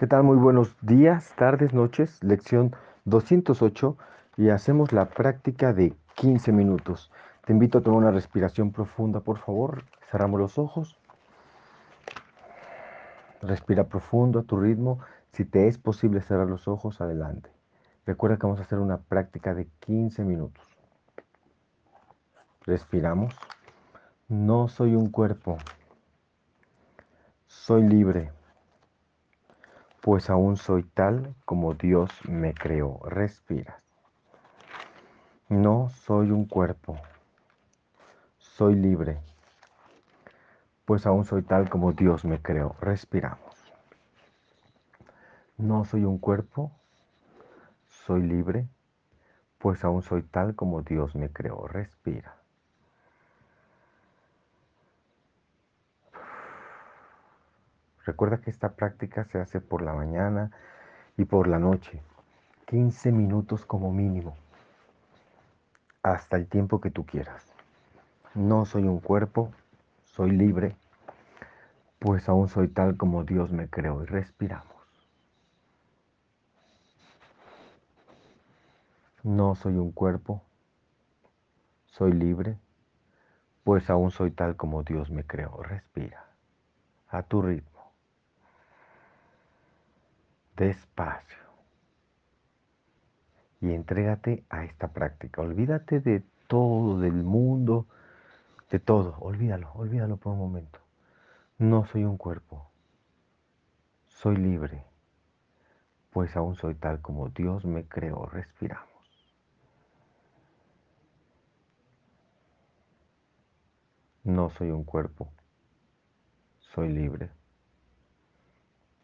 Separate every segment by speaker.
Speaker 1: ¿Qué tal? Muy buenos días, tardes, noches. Lección 208 y hacemos la práctica de 15 minutos. Te invito a tomar una respiración profunda, por favor. Cerramos los ojos. Respira profundo a tu ritmo. Si te es posible cerrar los ojos, adelante. Recuerda que vamos a hacer una práctica de 15 minutos. Respiramos. No soy un cuerpo. Soy libre pues aún soy tal como Dios me creó. Respiras. No soy un cuerpo, soy libre, pues aún soy tal como Dios me creó. Respiramos. No soy un cuerpo, soy libre, pues aún soy tal como Dios me creó. Respira. Recuerda que esta práctica se hace por la mañana y por la noche. 15 minutos como mínimo. Hasta el tiempo que tú quieras. No soy un cuerpo, soy libre, pues aún soy tal como Dios me creó y respiramos. No soy un cuerpo, soy libre, pues aún soy tal como Dios me creó. Respira a tu ritmo despacio. Y entrégate a esta práctica. Olvídate de todo, del mundo, de todo. Olvídalo, olvídalo por un momento. No soy un cuerpo. Soy libre. Pues aún soy tal como Dios me creó. Respiramos. No soy un cuerpo. Soy libre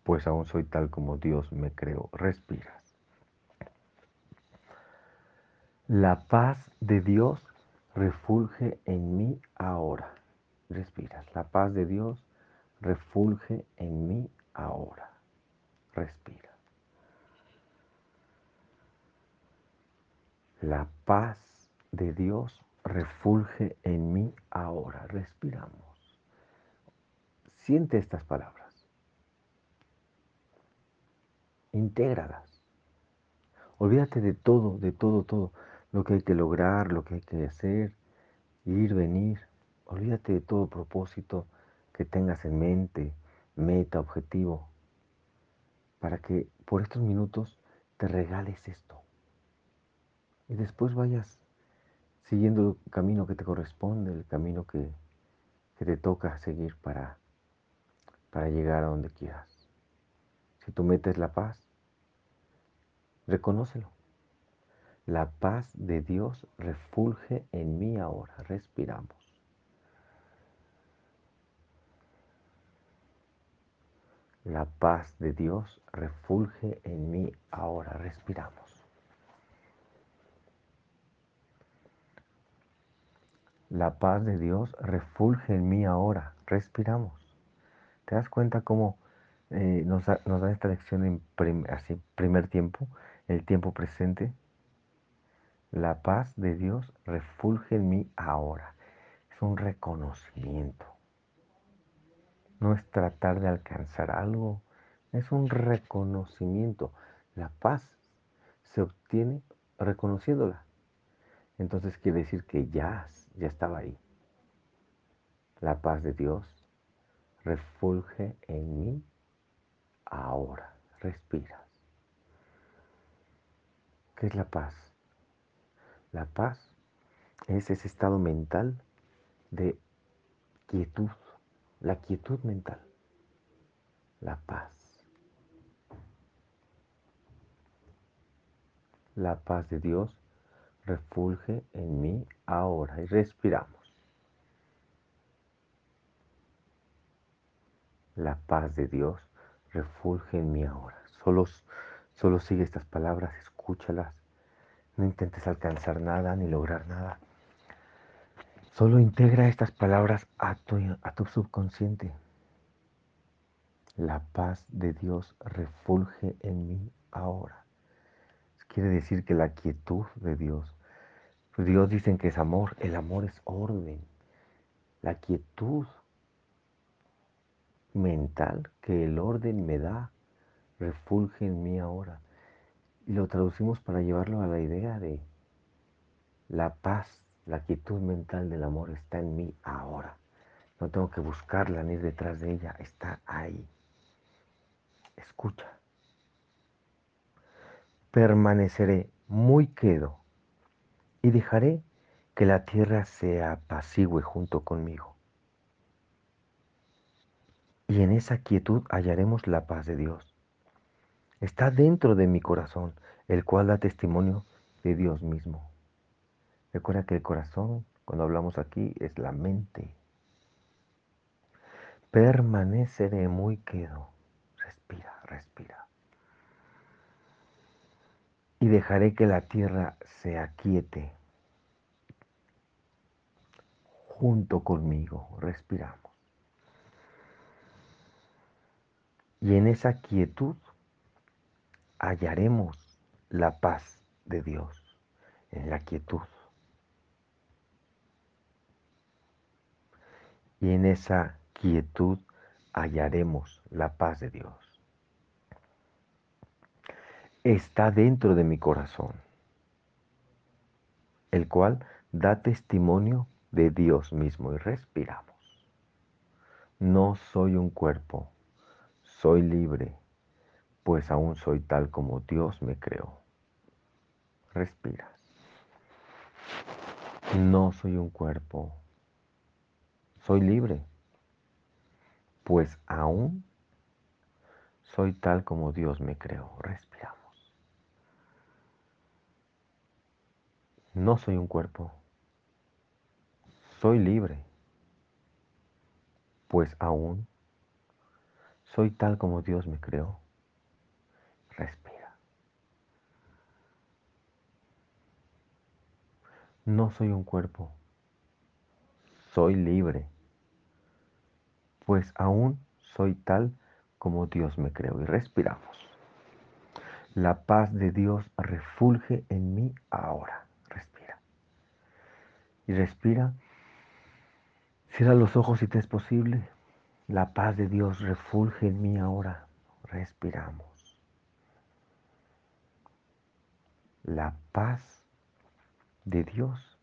Speaker 1: pues aún soy tal como Dios me creó. Respiras. La paz de Dios refulge en mí ahora. Respiras. La paz de Dios refulge en mí ahora. Respira. La paz de Dios refulge en mí ahora. Respiramos. Siente estas palabras. Intégralas. Olvídate de todo, de todo, todo. Lo que hay que lograr, lo que hay que hacer, ir, venir. Olvídate de todo propósito que tengas en mente, meta, objetivo. Para que por estos minutos te regales esto. Y después vayas siguiendo el camino que te corresponde, el camino que, que te toca seguir para, para llegar a donde quieras. Si tú metes la paz, Reconócelo. La paz de Dios refulge en mí ahora. Respiramos. La paz de Dios refulge en mí ahora. Respiramos. La paz de Dios refulge en mí ahora. Respiramos. ¿Te das cuenta cómo eh, nos, da, esta lección en primer tiempo? El tiempo presente, la paz de Dios refulge en mí ahora. Es un reconocimiento. No es tratar de alcanzar algo, es un reconocimiento. La paz se obtiene reconociéndola. Entonces quiere decir que ya, ya estaba ahí. La paz de Dios refulge en mí ahora. Respira. ¿Qué es la paz? La paz es ese estado mental de quietud, la quietud mental, la paz. La paz de Dios refulge en mí ahora y respiramos. La paz de Dios refulge en mí ahora. Solo, solo sigue estas palabras, escúchalas. No intentes alcanzar nada ni lograr nada. Solo integra estas palabras a tu, subconsciente. La paz de Dios refulge en mí ahora. Quiere decir que la quietud de Dios. Dios dicen que es amor. El amor es orden. La quietud mental que el orden me da refulge en mí ahora. Y lo traducimos para llevarlo a la idea de la paz, la quietud mental del amor está en mí ahora. No tengo que buscarla ni detrás de ella, está ahí. Escucha. Permaneceré muy quedo y dejaré que la tierra se apacigüe junto conmigo. Y en esa quietud hallaremos la paz de Dios. Está dentro de mi corazón, el cual da testimonio de Dios mismo. Recuerda que el corazón, cuando hablamos aquí, es la mente. Permaneceré muy quedo. Respira, respira. Y dejaré que la tierra se aquiete junto conmigo. Respiramos. Y en esa quietud hallaremos la paz de Dios, en la quietud. Y en esa quietud hallaremos la paz de Dios. Está dentro de mi corazón, el cual da testimonio de Dios mismo y respiramos. No soy un cuerpo, soy libre, pues aún soy tal como Dios me creó. Respira. No soy un cuerpo, soy libre, pues aún soy tal como Dios me creó. Respiramos. No soy un cuerpo, soy libre, pues aún soy tal como Dios me creó. Respira. No soy un cuerpo, soy libre, pues aún soy tal como Dios me creó. Y respiramos. La paz de Dios refulge en mí ahora. Respira. Y respira Cierra los ojos si te es posible. La paz de Dios refulge en mí ahora. Respiramos. La paz de Dios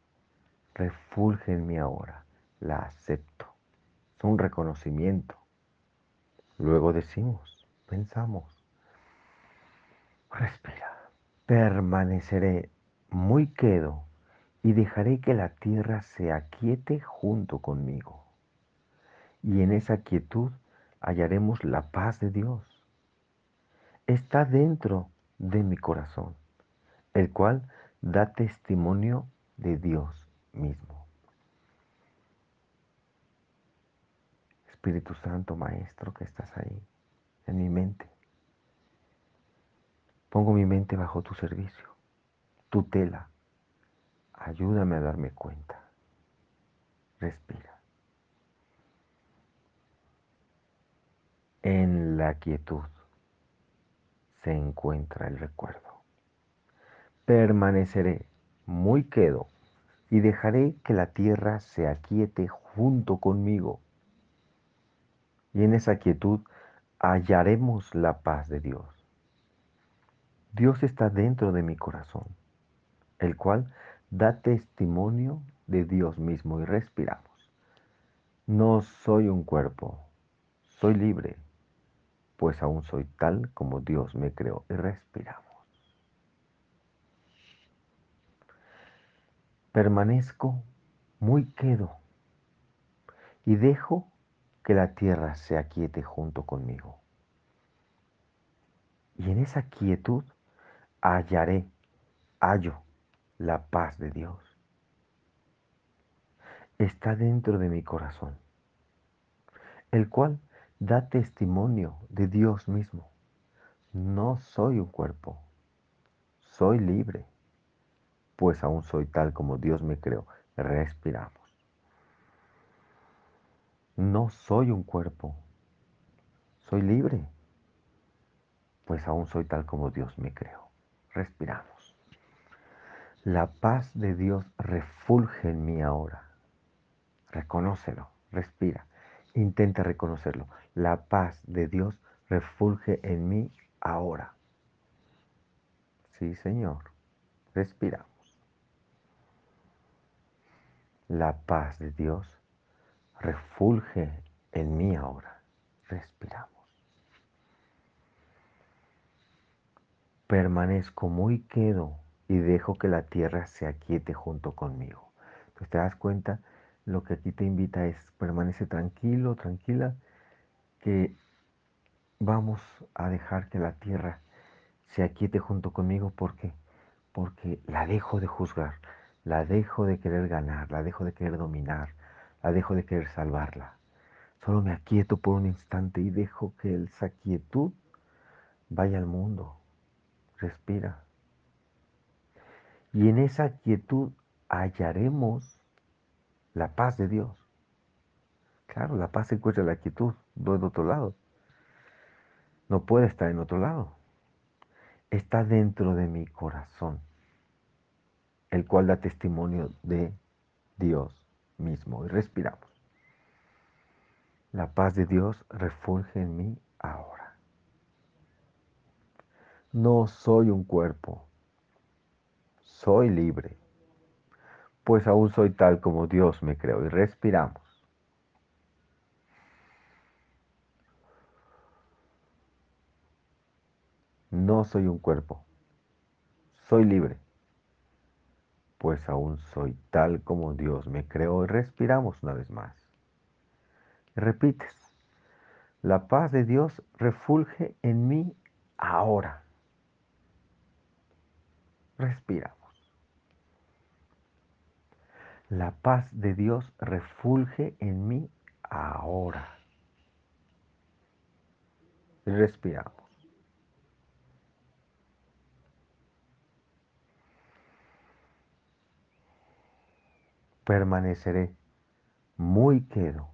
Speaker 1: refulge en mí ahora. La acepto. Es un reconocimiento. Luego decimos, pensamos. Respira. Permaneceré muy quedo y dejaré que la tierra se aquiete junto conmigo. Y en esa quietud hallaremos la paz de Dios. Está dentro de mi corazón, el cual da testimonio de Dios mismo. Espíritu Santo, Maestro, que estás ahí, en mi mente. Pongo mi mente bajo tu servicio, tu tela Ayúdame a darme cuenta. Respira. En la quietud se encuentra el recuerdo. Permaneceré muy quedo y dejaré que la tierra se aquiete junto conmigo. Y en esa quietud hallaremos la paz de Dios. Dios está dentro de mi corazón, el cual da testimonio de Dios mismo y respiramos. No soy un cuerpo, soy libre, pues aún soy tal como Dios me creó y respiramos. Permanezco muy quedo y dejo que la tierra se aquiete junto conmigo. Y en esa quietud hallaré, hallo la paz de Dios. Está dentro de mi corazón, el cual da testimonio de Dios mismo. No soy un cuerpo, soy libre, pues aún soy tal como Dios me creó. Respiramos. No soy un cuerpo, soy libre, pues aún soy tal como Dios me creó. Respiramos. La paz de Dios refulge en mí ahora. Reconócelo, respira, intenta reconocerlo. La paz de Dios refulge en mí ahora. Sí, Señor. Respiramos. La paz de Dios refulge en mí ahora. Respiramos. Permanezco muy quedo y dejo que la tierra se aquiete junto conmigo. Entonces te das cuenta, lo que aquí te invita es permanece tranquilo, tranquila, que vamos a dejar que la tierra se aquiete junto conmigo porque porque la dejo de juzgar, la dejo de querer ganar, la dejo de querer dominar, la dejo de querer salvarla. Solo me aquieto por un instante y dejo que esa quietud vaya al mundo. Respira. Y en esa quietud hallaremos la paz de Dios. Claro, la paz se encuentra en la quietud, no en otro lado. No puede estar en otro lado. Está dentro de mi corazón, el cual da testimonio de Dios mismo. Y respiramos. La paz de Dios refulge en mí ahora. No soy un cuerpo, soy libre, pues aún soy tal como Dios me creó. Y respiramos. No soy un cuerpo, soy libre, pues aún soy tal como Dios me creó. Y respiramos una vez más. repites, la paz de Dios refulge en mí ahora. Respiramos. La paz de Dios refulge en mí ahora. Respiramos. Permaneceré muy quedo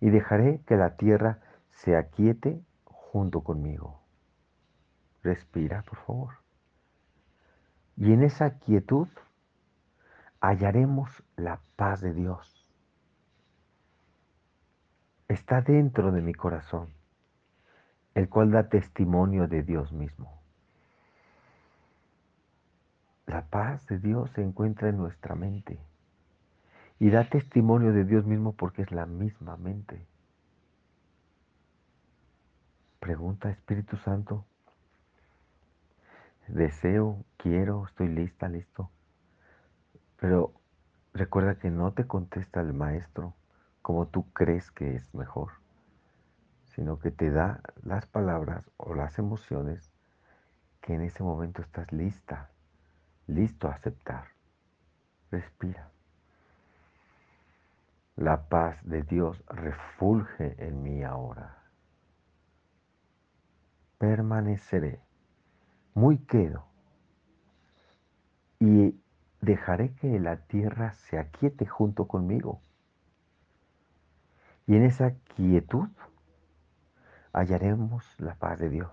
Speaker 1: y dejaré que la tierra se aquiete junto conmigo. Respira, por favor. Y en esa quietud hallaremos la paz de Dios. Está dentro de mi corazón, el cual da testimonio de Dios mismo. La paz de Dios se encuentra en nuestra mente y da testimonio de Dios mismo porque es la misma mente. Pregunta Espíritu Santo, deseo, quiero, estoy lista, listo. Pero recuerda que no te contesta el maestro como tú crees que es mejor, sino que te da las palabras o las emociones que en ese momento estás lista, listo a aceptar. Respira. La paz de Dios refulge en mí ahora. Permaneceré, muy quedo, y dejaré que la tierra se aquiete junto conmigo. Y en esa quietud hallaremos la paz de Dios.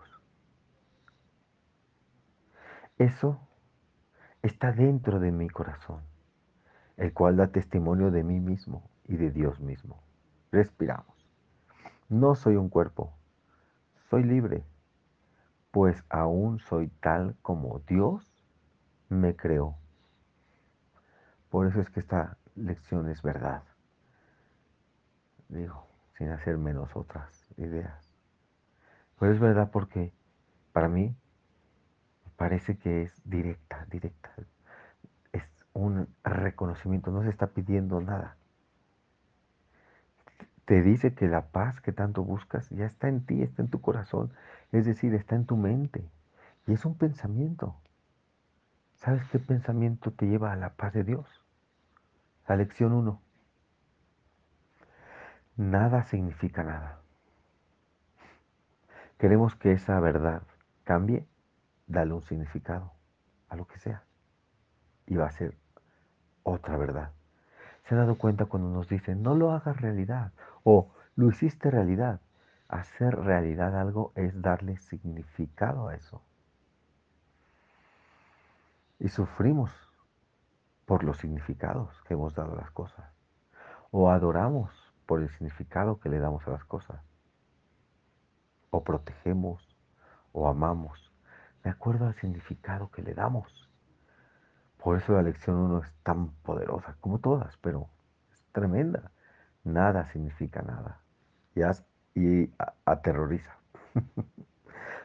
Speaker 1: Eso está dentro de mi corazón, el cual da testimonio de mí mismo y de Dios mismo. Respiramos. No soy un cuerpo, soy libre, pues aún soy tal como Dios me creó. Por eso es que esta lección es verdad. Digo, sin hacer menos otras ideas. Pero es verdad porque para mí parece que es directa, directa. Es un reconocimiento, no se está pidiendo nada. Te dice que la paz que tanto buscas ya está en ti, está en tu corazón, es decir, está en tu mente. Y es un pensamiento. ¿Sabes qué pensamiento te lleva a la paz de Dios? La lección 1. Nada significa nada. Queremos que esa verdad cambie, dale un significado a lo que sea. Y va a ser otra verdad. ¿Se ha dado cuenta cuando nos dicen, no lo hagas realidad? O lo hiciste realidad. Hacer realidad algo es darle significado a eso. Y sufrimos por los significados que hemos dado a las cosas. O adoramos por el significado que le damos a las cosas. O protegemos o amamos de acuerdo al significado que le damos. Por eso la lección 1 es tan poderosa como todas, pero es tremenda. Nada significa nada y, aterroriza.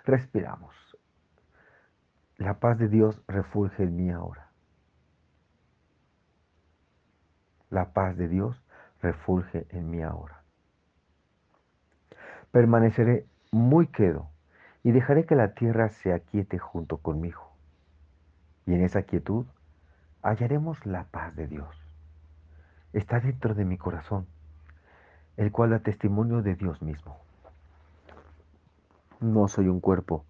Speaker 1: Respiramos. La paz de Dios refulge en mí ahora. La paz de Dios refulge en mí ahora. Permaneceré muy quedo y dejaré que la tierra se aquiete junto conmigo. Y en esa quietud hallaremos la paz de Dios. Está dentro de mi corazón, el cual da testimonio de Dios mismo. No soy un cuerpo,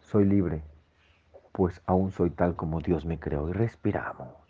Speaker 1: soy libre, pues aún soy tal como Dios me creó y respiramos.